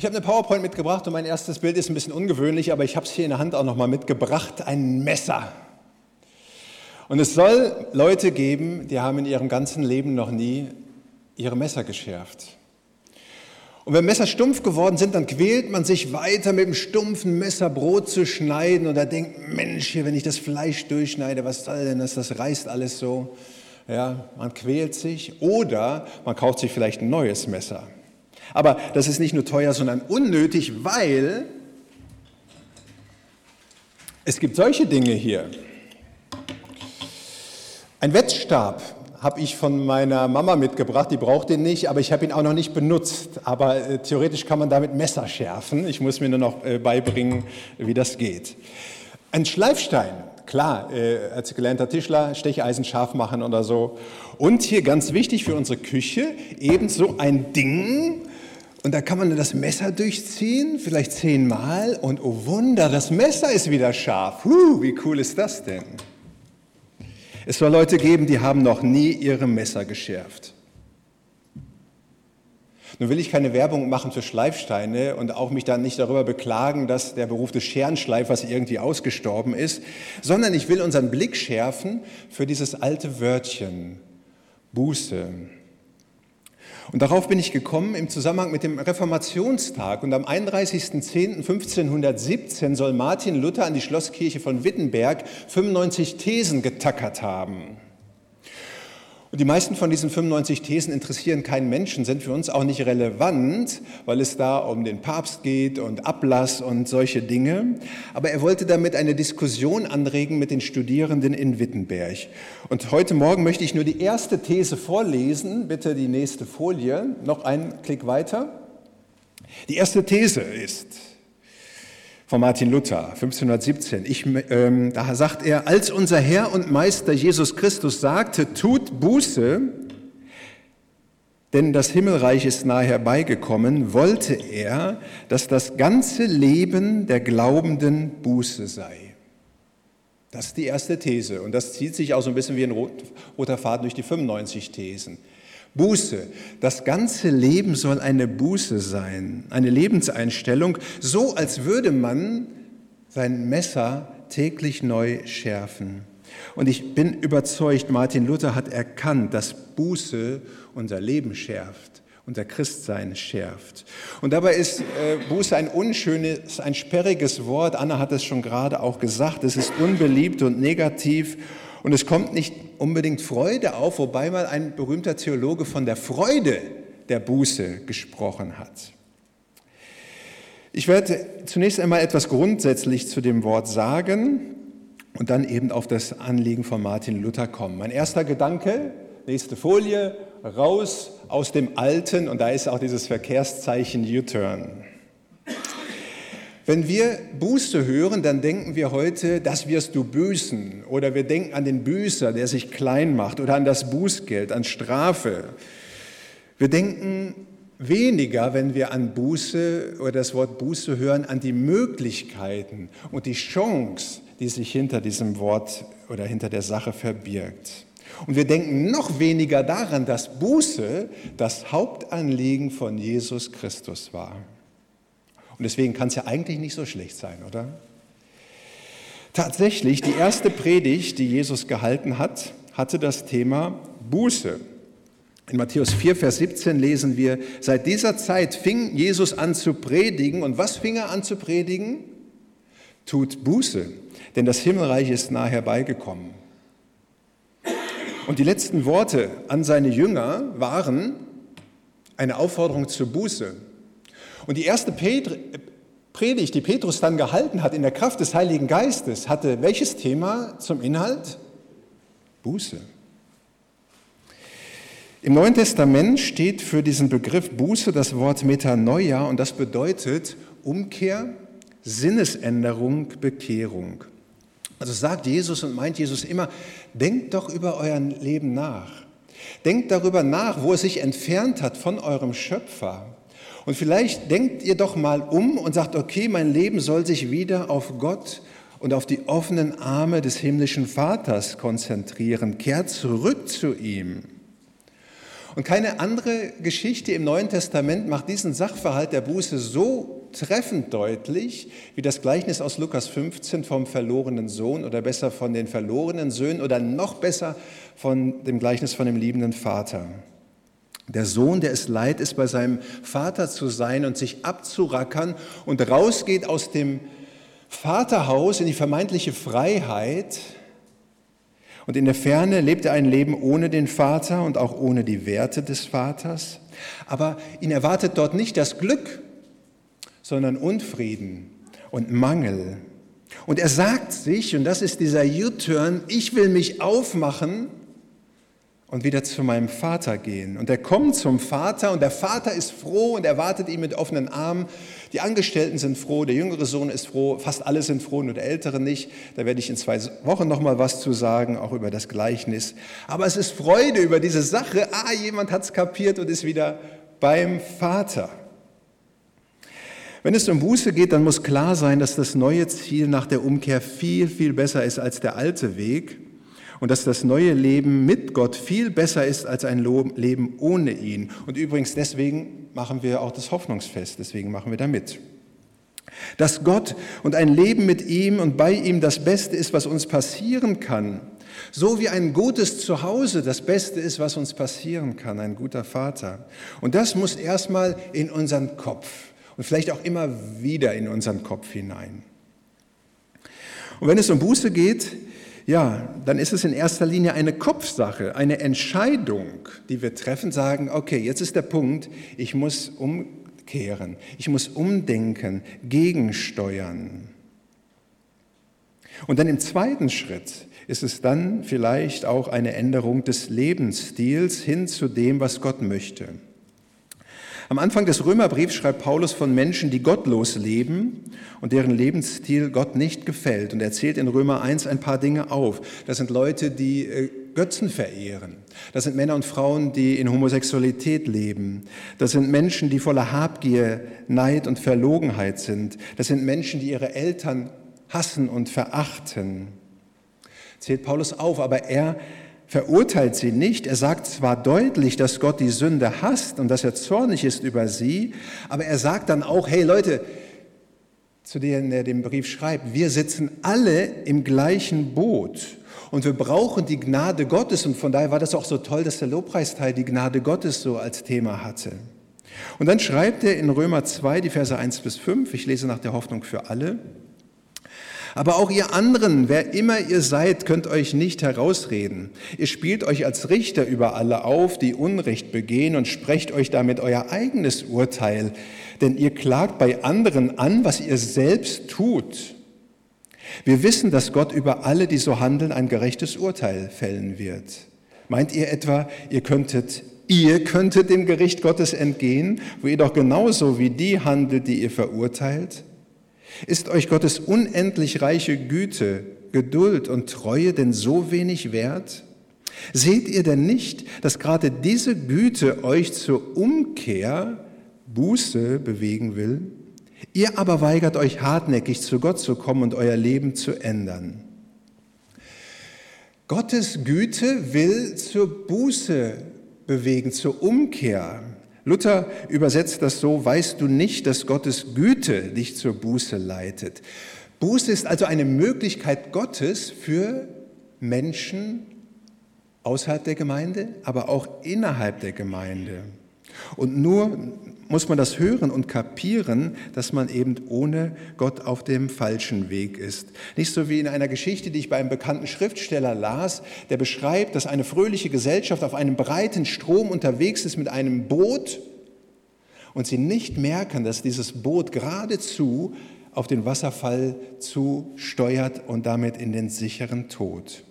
Ich habe eine PowerPoint mitgebracht und mein erstes Bild ist ein bisschen ungewöhnlich, aber ich habe es hier in der Hand auch nochmal mitgebracht, ein Messer. Und es soll Leute geben, die haben in ihrem ganzen Leben noch nie ihre Messer geschärft. Und wenn Messer stumpf geworden sind, dann quält man sich weiter mit dem stumpfen Messer Brot zu schneiden und da denkt, Mensch, wenn ich das Fleisch durchschneide, was soll denn das, das reißt alles so. Ja, man quält sich oder man kauft sich vielleicht ein neues Messer. Aber das ist nicht nur teuer, sondern unnötig, weil es gibt solche Dinge hier. Ein Wettstab habe ich von meiner Mama mitgebracht, die braucht den nicht, aber ich habe ihn auch noch nicht benutzt. Aber äh, theoretisch kann man damit Messer schärfen. Ich muss mir nur noch äh, beibringen, wie das geht. Ein Schleifstein, klar, äh, als gelernter Tischler, Stecheisen scharf machen oder so. Und hier ganz wichtig für unsere Küche, ebenso ein Ding, und da kann man das Messer durchziehen, vielleicht zehnmal, und oh Wunder, das Messer ist wieder scharf. Huh, wie cool ist das denn? Es soll Leute geben, die haben noch nie ihre Messer geschärft. Nun will ich keine Werbung machen für Schleifsteine und auch mich dann nicht darüber beklagen, dass der Beruf des Scherenschleifers irgendwie ausgestorben ist, sondern ich will unseren Blick schärfen für dieses alte Wörtchen Buße. Und darauf bin ich gekommen im Zusammenhang mit dem Reformationstag. Und am 31.10.1517 soll Martin Luther an die Schlosskirche von Wittenberg 95 Thesen getackert haben. Und die meisten von diesen 95 Thesen interessieren keinen Menschen, sind für uns auch nicht relevant, weil es da um den Papst geht und Ablass und solche Dinge. Aber er wollte damit eine Diskussion anregen mit den Studierenden in Wittenberg. Und heute Morgen möchte ich nur die erste These vorlesen. Bitte die nächste Folie. Noch einen Klick weiter. Die erste These ist, von Martin Luther, 1517. Ich, ähm, da sagt er, als unser Herr und Meister Jesus Christus sagte, tut Buße, denn das Himmelreich ist nahe herbeigekommen, wollte er, dass das ganze Leben der Glaubenden Buße sei. Das ist die erste These und das zieht sich auch so ein bisschen wie ein roter Faden durch die 95 Thesen. Buße. Das ganze Leben soll eine Buße sein, eine Lebenseinstellung, so als würde man sein Messer täglich neu schärfen. Und ich bin überzeugt, Martin Luther hat erkannt, dass Buße unser Leben schärft, unser Christsein schärft. Und dabei ist äh, Buße ein unschönes, ein sperriges Wort. Anna hat es schon gerade auch gesagt. Es ist unbeliebt und negativ und es kommt nicht unbedingt Freude auf, wobei mal ein berühmter Theologe von der Freude der Buße gesprochen hat. Ich werde zunächst einmal etwas grundsätzlich zu dem Wort sagen und dann eben auf das Anliegen von Martin Luther kommen. Mein erster Gedanke, nächste Folie, raus aus dem Alten und da ist auch dieses Verkehrszeichen U-Turn. Wenn wir Buße hören, dann denken wir heute, das wirst du büßen. Oder wir denken an den Büßer, der sich klein macht. Oder an das Bußgeld, an Strafe. Wir denken weniger, wenn wir an Buße oder das Wort Buße hören, an die Möglichkeiten und die Chance, die sich hinter diesem Wort oder hinter der Sache verbirgt. Und wir denken noch weniger daran, dass Buße das Hauptanliegen von Jesus Christus war. Und deswegen kann es ja eigentlich nicht so schlecht sein, oder? Tatsächlich, die erste Predigt, die Jesus gehalten hat, hatte das Thema Buße. In Matthäus 4, Vers 17 lesen wir, seit dieser Zeit fing Jesus an zu predigen. Und was fing er an zu predigen? Tut Buße, denn das Himmelreich ist nahe herbeigekommen. Und die letzten Worte an seine Jünger waren eine Aufforderung zur Buße. Und die erste Predigt, die Petrus dann gehalten hat in der Kraft des Heiligen Geistes, hatte welches Thema zum Inhalt? Buße. Im Neuen Testament steht für diesen Begriff Buße das Wort Metanoia und das bedeutet Umkehr, Sinnesänderung, Bekehrung. Also sagt Jesus und meint Jesus immer, denkt doch über euer Leben nach. Denkt darüber nach, wo es sich entfernt hat von eurem Schöpfer. Und vielleicht denkt ihr doch mal um und sagt, okay, mein Leben soll sich wieder auf Gott und auf die offenen Arme des himmlischen Vaters konzentrieren. Kehrt zurück zu ihm. Und keine andere Geschichte im Neuen Testament macht diesen Sachverhalt der Buße so treffend deutlich wie das Gleichnis aus Lukas 15 vom verlorenen Sohn oder besser von den verlorenen Söhnen oder noch besser von dem Gleichnis von dem liebenden Vater. Der Sohn, der es leid ist, bei seinem Vater zu sein und sich abzurackern und rausgeht aus dem Vaterhaus in die vermeintliche Freiheit. Und in der Ferne lebt er ein Leben ohne den Vater und auch ohne die Werte des Vaters. Aber ihn erwartet dort nicht das Glück, sondern Unfrieden und Mangel. Und er sagt sich, und das ist dieser U-Turn, ich will mich aufmachen und wieder zu meinem Vater gehen. Und er kommt zum Vater und der Vater ist froh und erwartet ihn mit offenen Armen. Die Angestellten sind froh, der jüngere Sohn ist froh, fast alle sind froh, nur der ältere nicht. Da werde ich in zwei Wochen noch mal was zu sagen, auch über das Gleichnis. Aber es ist Freude über diese Sache. Ah, jemand hat es kapiert und ist wieder beim Vater. Wenn es um Buße geht, dann muss klar sein, dass das neue Ziel nach der Umkehr viel, viel besser ist als der alte Weg und dass das neue Leben mit Gott viel besser ist als ein Leben ohne ihn. Und übrigens deswegen machen wir auch das Hoffnungsfest, deswegen machen wir da mit. Dass Gott und ein Leben mit ihm und bei ihm das Beste ist, was uns passieren kann. So wie ein gutes Zuhause das Beste ist, was uns passieren kann, ein guter Vater. Und das muss erstmal in unseren Kopf und vielleicht auch immer wieder in unseren Kopf hinein. Und wenn es um Buße geht, ja, dann ist es in erster Linie eine Kopfsache, eine Entscheidung, die wir treffen, sagen, okay, jetzt ist der Punkt, ich muss umkehren, ich muss umdenken, gegensteuern. Und dann im zweiten Schritt ist es dann vielleicht auch eine Änderung des Lebensstils hin zu dem, was Gott möchte. Am Anfang des Römerbriefs schreibt Paulus von Menschen, die gottlos leben und deren Lebensstil Gott nicht gefällt. Und er zählt in Römer 1 ein paar Dinge auf. Das sind Leute, die äh, Götzen verehren. Das sind Männer und Frauen, die in Homosexualität leben. Das sind Menschen, die voller Habgier, Neid und Verlogenheit sind. Das sind Menschen, die ihre Eltern hassen und verachten. Zählt Paulus auf, aber er verurteilt sie nicht. Er sagt zwar deutlich, dass Gott die Sünde hasst und dass er zornig ist über sie, aber er sagt dann auch, hey Leute, zu denen er den Brief schreibt, wir sitzen alle im gleichen Boot und wir brauchen die Gnade Gottes und von daher war das auch so toll, dass der Lobpreisteil die Gnade Gottes so als Thema hatte. Und dann schreibt er in Römer 2, die Verse 1 bis 5, ich lese nach der Hoffnung für alle, aber auch ihr anderen, wer immer ihr seid, könnt euch nicht herausreden. Ihr spielt euch als Richter über alle auf, die Unrecht begehen und sprecht euch damit euer eigenes Urteil, denn ihr klagt bei anderen an, was ihr selbst tut. Wir wissen, dass Gott über alle, die so handeln, ein gerechtes Urteil fällen wird. Meint ihr etwa, ihr könntet Ihr könntet dem Gericht Gottes entgehen, wo ihr doch genauso wie die handelt, die ihr verurteilt? Ist euch Gottes unendlich reiche Güte, Geduld und Treue denn so wenig wert? Seht ihr denn nicht, dass gerade diese Güte euch zur Umkehr, Buße bewegen will? Ihr aber weigert euch hartnäckig zu Gott zu kommen und euer Leben zu ändern. Gottes Güte will zur Buße bewegen, zur Umkehr. Luther übersetzt das so, weißt du nicht, dass Gottes Güte dich zur Buße leitet. Buße ist also eine Möglichkeit Gottes für Menschen außerhalb der Gemeinde, aber auch innerhalb der Gemeinde. Und nur muss man das hören und kapieren, dass man eben ohne Gott auf dem falschen Weg ist. Nicht so wie in einer Geschichte, die ich bei einem bekannten Schriftsteller las, der beschreibt, dass eine fröhliche Gesellschaft auf einem breiten Strom unterwegs ist mit einem Boot und sie nicht merken, dass dieses Boot geradezu auf den Wasserfall zusteuert und damit in den sicheren Tod.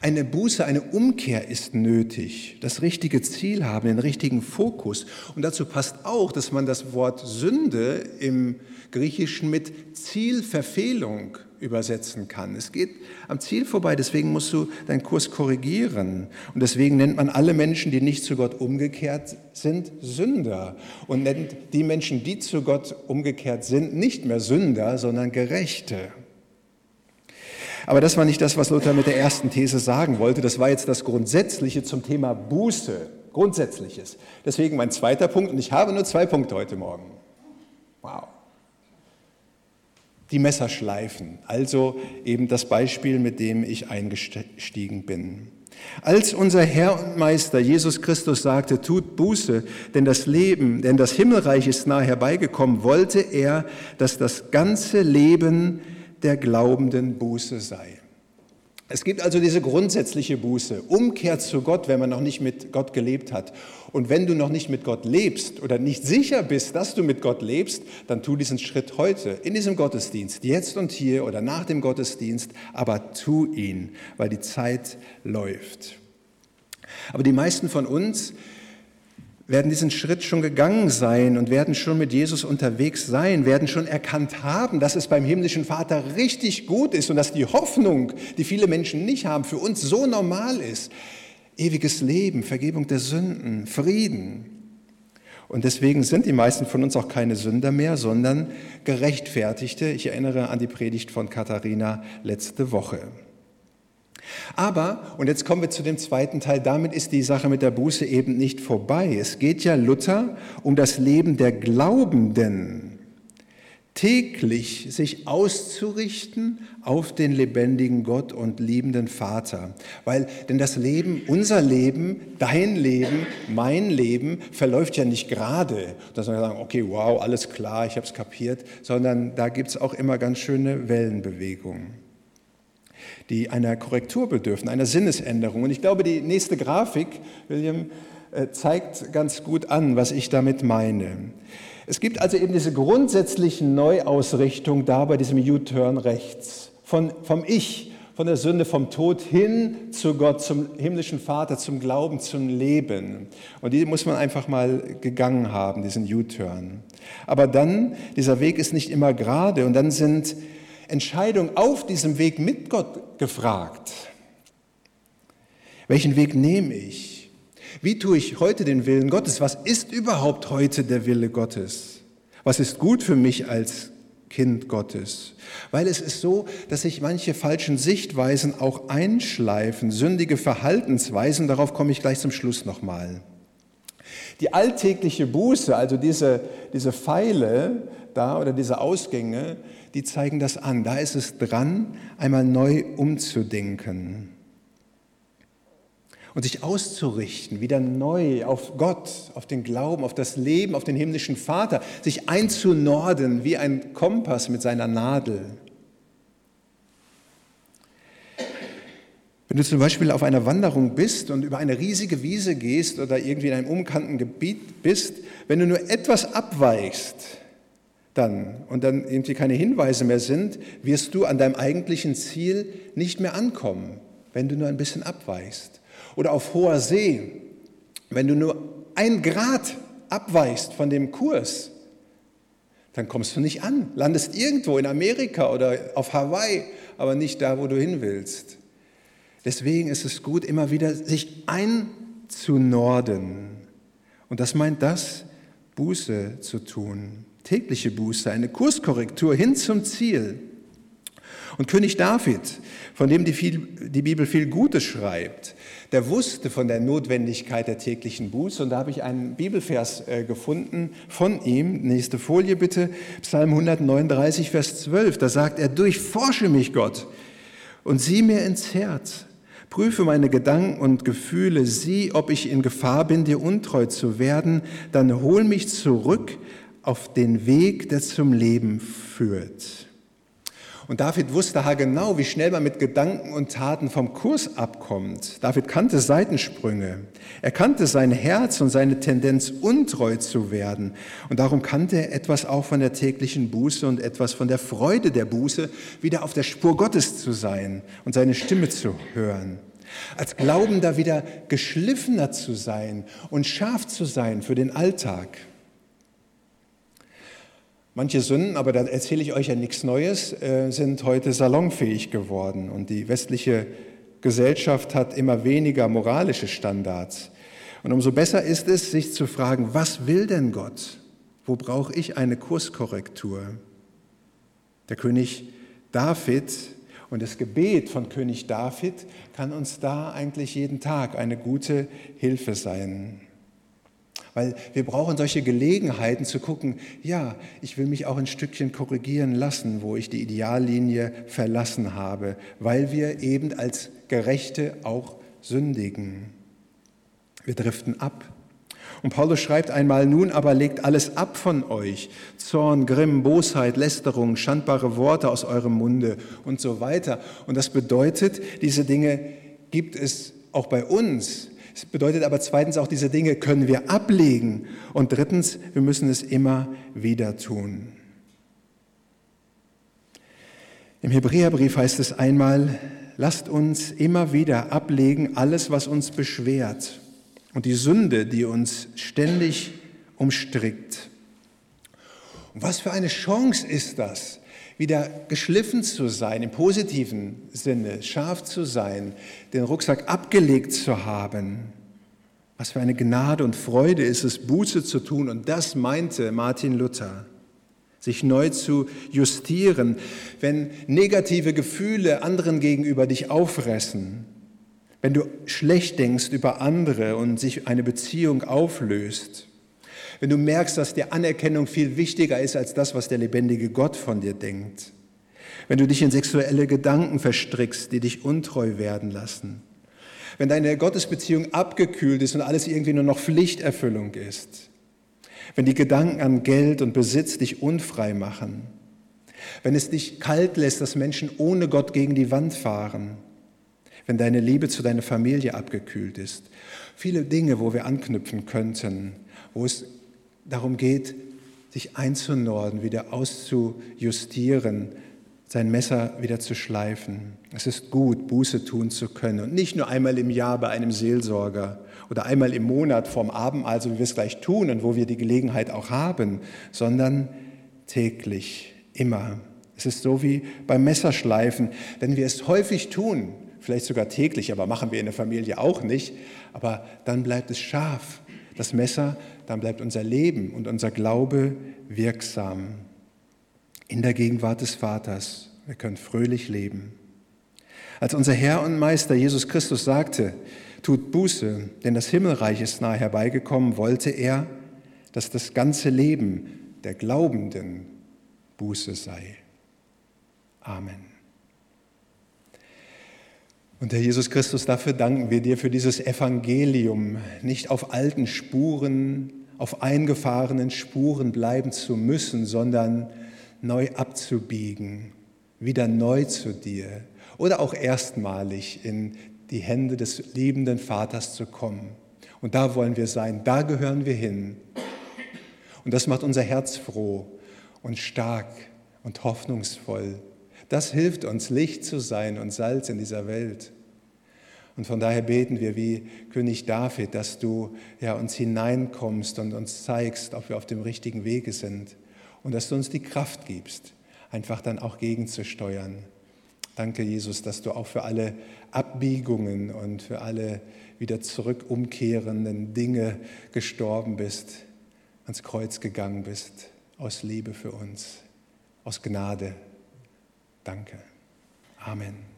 Eine Buße, eine Umkehr ist nötig. Das richtige Ziel haben, den richtigen Fokus. Und dazu passt auch, dass man das Wort Sünde im Griechischen mit Zielverfehlung übersetzen kann. Es geht am Ziel vorbei, deswegen musst du deinen Kurs korrigieren. Und deswegen nennt man alle Menschen, die nicht zu Gott umgekehrt sind, Sünder. Und nennt die Menschen, die zu Gott umgekehrt sind, nicht mehr Sünder, sondern Gerechte. Aber das war nicht das, was Luther mit der ersten These sagen wollte. Das war jetzt das Grundsätzliche zum Thema Buße. Grundsätzliches. Deswegen mein zweiter Punkt, und ich habe nur zwei Punkte heute Morgen. Wow. Die Messerschleifen, also eben das Beispiel, mit dem ich eingestiegen bin. Als unser Herr und Meister Jesus Christus sagte, tut Buße, denn das Leben, denn das Himmelreich ist nahe herbeigekommen, wollte er, dass das ganze Leben der Glaubenden Buße sei. Es gibt also diese grundsätzliche Buße, Umkehr zu Gott, wenn man noch nicht mit Gott gelebt hat. Und wenn du noch nicht mit Gott lebst oder nicht sicher bist, dass du mit Gott lebst, dann tu diesen Schritt heute, in diesem Gottesdienst, jetzt und hier oder nach dem Gottesdienst, aber tu ihn, weil die Zeit läuft. Aber die meisten von uns werden diesen Schritt schon gegangen sein und werden schon mit Jesus unterwegs sein, werden schon erkannt haben, dass es beim himmlischen Vater richtig gut ist und dass die Hoffnung, die viele Menschen nicht haben, für uns so normal ist. Ewiges Leben, Vergebung der Sünden, Frieden. Und deswegen sind die meisten von uns auch keine Sünder mehr, sondern Gerechtfertigte. Ich erinnere an die Predigt von Katharina letzte Woche. Aber, und jetzt kommen wir zu dem zweiten Teil, damit ist die Sache mit der Buße eben nicht vorbei. Es geht ja Luther um das Leben der Glaubenden, täglich sich auszurichten auf den lebendigen Gott und liebenden Vater. Weil, denn das Leben, unser Leben, dein Leben, mein Leben verläuft ja nicht gerade, dass wir sagen, okay, wow, alles klar, ich habe es kapiert, sondern da gibt es auch immer ganz schöne Wellenbewegungen die einer Korrektur bedürfen, einer Sinnesänderung. Und ich glaube, die nächste Grafik, William, äh, zeigt ganz gut an, was ich damit meine. Es gibt also eben diese grundsätzliche Neuausrichtung da bei diesem U-Turn rechts, von, vom Ich, von der Sünde, vom Tod hin zu Gott, zum himmlischen Vater, zum Glauben, zum Leben. Und die muss man einfach mal gegangen haben, diesen U-Turn. Aber dann, dieser Weg ist nicht immer gerade und dann sind Entscheidung auf diesem Weg mit Gott gefragt. Welchen Weg nehme ich? Wie tue ich heute den Willen Gottes? Was ist überhaupt heute der Wille Gottes? Was ist gut für mich als Kind Gottes? Weil es ist so, dass sich manche falschen Sichtweisen auch einschleifen, sündige Verhaltensweisen, darauf komme ich gleich zum Schluss nochmal. Die alltägliche Buße, also diese, diese Pfeile da oder diese Ausgänge, die zeigen das an. Da ist es dran, einmal neu umzudenken und sich auszurichten, wieder neu auf Gott, auf den Glauben, auf das Leben, auf den himmlischen Vater, sich einzunorden wie ein Kompass mit seiner Nadel. Wenn du zum Beispiel auf einer Wanderung bist und über eine riesige Wiese gehst oder irgendwie in einem umkannten Gebiet bist, wenn du nur etwas abweichst, dann und dann irgendwie keine Hinweise mehr sind, wirst du an deinem eigentlichen Ziel nicht mehr ankommen, wenn du nur ein bisschen abweichst. Oder auf hoher See, wenn du nur ein Grad abweichst von dem Kurs, dann kommst du nicht an, landest irgendwo in Amerika oder auf Hawaii, aber nicht da, wo du hin willst. Deswegen ist es gut, immer wieder sich einzunorden. Und das meint das, Buße zu tun tägliche Buße, eine Kurskorrektur hin zum Ziel. Und König David, von dem die, viel, die, Bibel viel Gutes schreibt, der wusste von der Notwendigkeit der täglichen Buße. Und da habe ich einen Bibelvers äh, gefunden von ihm. Nächste Folie bitte. Psalm 139, Vers 12. Da sagt er, durchforsche mich Gott und sieh mir ins Herz. Prüfe meine Gedanken und Gefühle, sieh, ob ich in Gefahr bin, dir untreu zu werden. Dann hol mich zurück auf den Weg, der zum Leben führt. Und David wusste haargenau, wie schnell man mit Gedanken und Taten vom Kurs abkommt. David kannte Seitensprünge. Er kannte sein Herz und seine Tendenz, untreu zu werden. Und darum kannte er etwas auch von der täglichen Buße und etwas von der Freude der Buße, wieder auf der Spur Gottes zu sein und seine Stimme zu hören. Als Glaubender wieder geschliffener zu sein und scharf zu sein für den Alltag. Manche Sünden, aber da erzähle ich euch ja nichts Neues, äh, sind heute salonfähig geworden und die westliche Gesellschaft hat immer weniger moralische Standards. Und umso besser ist es, sich zu fragen, was will denn Gott? Wo brauche ich eine Kurskorrektur? Der König David Und das Gebet von König David kann uns da eigentlich jeden Tag eine gute Hilfe sein. Weil wir brauchen solche Gelegenheiten zu gucken, ja, ich will mich auch ein Stückchen korrigieren lassen, wo ich die Ideallinie verlassen habe, weil wir eben als Gerechte auch sündigen. Wir driften ab. Und Paulus schreibt einmal, nun aber legt alles ab von euch, Zorn, Grimm, Bosheit, Lästerung, schandbare Worte aus eurem Munde und so weiter. Und das bedeutet, diese Dinge gibt es auch bei uns. Es bedeutet aber zweitens auch, diese Dinge können wir ablegen. Und drittens, wir müssen es immer wieder tun. Im Hebräerbrief heißt es einmal, lasst uns immer wieder ablegen alles, was uns beschwert und die Sünde, die uns ständig umstrickt. Und was für eine Chance ist das, wieder geschliffen zu sein, im positiven Sinne, scharf zu sein, den Rucksack abgelegt zu haben. Was für eine Gnade und Freude ist es, Buße zu tun. Und das meinte Martin Luther, sich neu zu justieren, wenn negative Gefühle anderen gegenüber dich auffressen, wenn du schlecht denkst über andere und sich eine Beziehung auflöst, wenn du merkst, dass dir Anerkennung viel wichtiger ist als das, was der lebendige Gott von dir denkt, wenn du dich in sexuelle Gedanken verstrickst, die dich untreu werden lassen, wenn deine Gottesbeziehung abgekühlt ist und alles irgendwie nur noch Pflichterfüllung ist, wenn die Gedanken an Geld und Besitz dich unfrei machen, wenn es dich kalt lässt, dass Menschen ohne Gott gegen die Wand fahren, wenn deine Liebe zu deiner Familie abgekühlt ist. Viele Dinge, wo wir anknüpfen könnten, wo es darum geht, sich einzunorden, wieder auszujustieren, sein Messer wieder zu schleifen. Es ist gut, Buße tun zu können und nicht nur einmal im Jahr bei einem Seelsorger oder einmal im Monat vorm Abendmahl, so wie wir es gleich tun und wo wir die Gelegenheit auch haben, sondern täglich, immer. Es ist so wie beim Messerschleifen. Wenn wir es häufig tun, vielleicht sogar täglich, aber machen wir in der Familie auch nicht, aber dann bleibt es scharf, das Messer, dann bleibt unser Leben und unser Glaube wirksam in der Gegenwart des Vaters. Wir können fröhlich leben. Als unser Herr und Meister Jesus Christus sagte, tut Buße, denn das Himmelreich ist nahe herbeigekommen, wollte er, dass das ganze Leben der Glaubenden Buße sei. Amen. Und Herr Jesus Christus, dafür danken wir dir für dieses Evangelium, nicht auf alten Spuren, auf eingefahrenen Spuren bleiben zu müssen, sondern neu abzubiegen, wieder neu zu dir oder auch erstmalig in die Hände des liebenden Vaters zu kommen. Und da wollen wir sein, da gehören wir hin. Und das macht unser Herz froh und stark und hoffnungsvoll. Das hilft uns, Licht zu sein und Salz in dieser Welt. Und von daher beten wir wie König David, dass du ja, uns hineinkommst und uns zeigst, ob wir auf dem richtigen Wege sind und dass du uns die Kraft gibst, einfach dann auch gegenzusteuern. Danke, Jesus, dass du auch für alle Abbiegungen und für alle wieder zurück umkehrenden Dinge gestorben bist, ans Kreuz gegangen bist, aus Liebe für uns, aus Gnade. Danke. Amen.